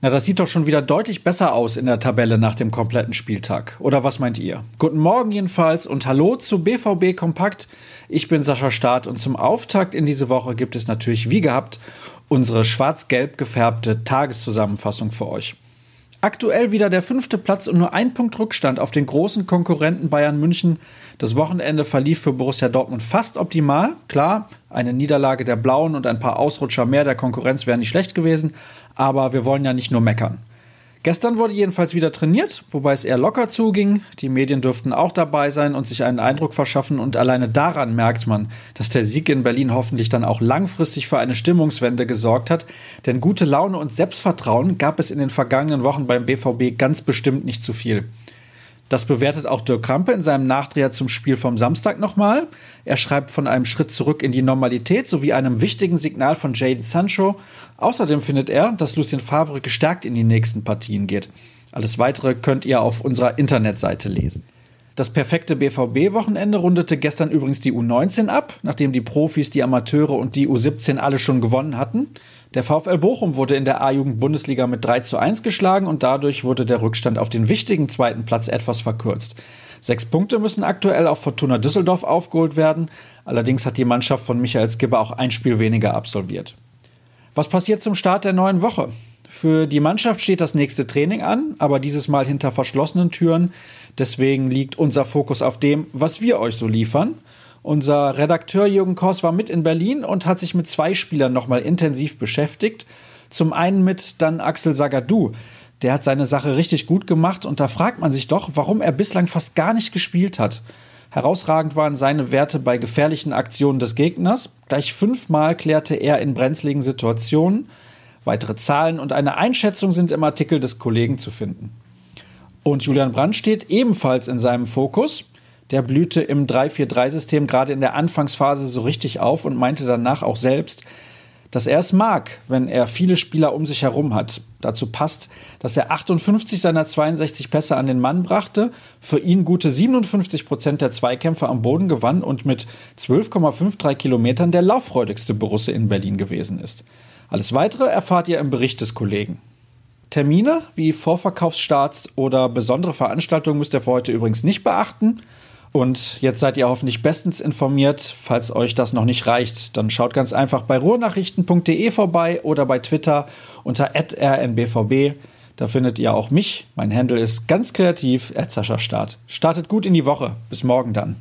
Na, das sieht doch schon wieder deutlich besser aus in der Tabelle nach dem kompletten Spieltag. Oder was meint ihr? Guten Morgen jedenfalls und hallo zu BVB Kompakt. Ich bin Sascha Staat und zum Auftakt in diese Woche gibt es natürlich wie gehabt unsere schwarz-gelb gefärbte Tageszusammenfassung für euch. Aktuell wieder der fünfte Platz und nur ein Punkt Rückstand auf den großen Konkurrenten Bayern München. Das Wochenende verlief für Borussia Dortmund fast optimal. Klar, eine Niederlage der Blauen und ein paar Ausrutscher mehr der Konkurrenz wären nicht schlecht gewesen, aber wir wollen ja nicht nur meckern. Gestern wurde jedenfalls wieder trainiert, wobei es eher locker zuging. Die Medien dürften auch dabei sein und sich einen Eindruck verschaffen und alleine daran merkt man, dass der Sieg in Berlin hoffentlich dann auch langfristig für eine Stimmungswende gesorgt hat, denn gute Laune und Selbstvertrauen gab es in den vergangenen Wochen beim BVB ganz bestimmt nicht zu viel. Das bewertet auch Dirk Krampe in seinem Nachdreher zum Spiel vom Samstag nochmal. Er schreibt von einem Schritt zurück in die Normalität sowie einem wichtigen Signal von Jaden Sancho. Außerdem findet er, dass Lucien Favre gestärkt in die nächsten Partien geht. Alles weitere könnt ihr auf unserer Internetseite lesen. Das perfekte BVB-Wochenende rundete gestern übrigens die U19 ab, nachdem die Profis, die Amateure und die U17 alle schon gewonnen hatten. Der VfL Bochum wurde in der A-Jugend-Bundesliga mit 3 zu 1 geschlagen und dadurch wurde der Rückstand auf den wichtigen zweiten Platz etwas verkürzt. Sechs Punkte müssen aktuell auf Fortuna Düsseldorf aufgeholt werden. Allerdings hat die Mannschaft von Michael Skipper auch ein Spiel weniger absolviert. Was passiert zum Start der neuen Woche? Für die Mannschaft steht das nächste Training an, aber dieses Mal hinter verschlossenen Türen. Deswegen liegt unser Fokus auf dem, was wir euch so liefern. Unser Redakteur Jürgen Kors war mit in Berlin und hat sich mit zwei Spielern nochmal intensiv beschäftigt. Zum einen mit dann Axel Sagadou. Der hat seine Sache richtig gut gemacht und da fragt man sich doch, warum er bislang fast gar nicht gespielt hat. Herausragend waren seine Werte bei gefährlichen Aktionen des Gegners. Gleich fünfmal klärte er in brenzligen Situationen. Weitere Zahlen und eine Einschätzung sind im Artikel des Kollegen zu finden. Und Julian Brandt steht ebenfalls in seinem Fokus der blühte im 3-4-3-System gerade in der Anfangsphase so richtig auf und meinte danach auch selbst, dass er es mag, wenn er viele Spieler um sich herum hat. Dazu passt, dass er 58 seiner 62 Pässe an den Mann brachte, für ihn gute 57 Prozent der Zweikämpfe am Boden gewann und mit 12,53 Kilometern der lauffreudigste Borusse in Berlin gewesen ist. Alles weitere erfahrt ihr im Bericht des Kollegen. Termine wie Vorverkaufsstarts oder besondere Veranstaltungen müsst ihr für heute übrigens nicht beachten. Und jetzt seid ihr hoffentlich bestens informiert. Falls euch das noch nicht reicht, dann schaut ganz einfach bei ruhrnachrichten.de vorbei oder bei Twitter unter rnbvb. Da findet ihr auch mich. Mein Handle ist ganz kreativ, Start. Startet gut in die Woche. Bis morgen dann.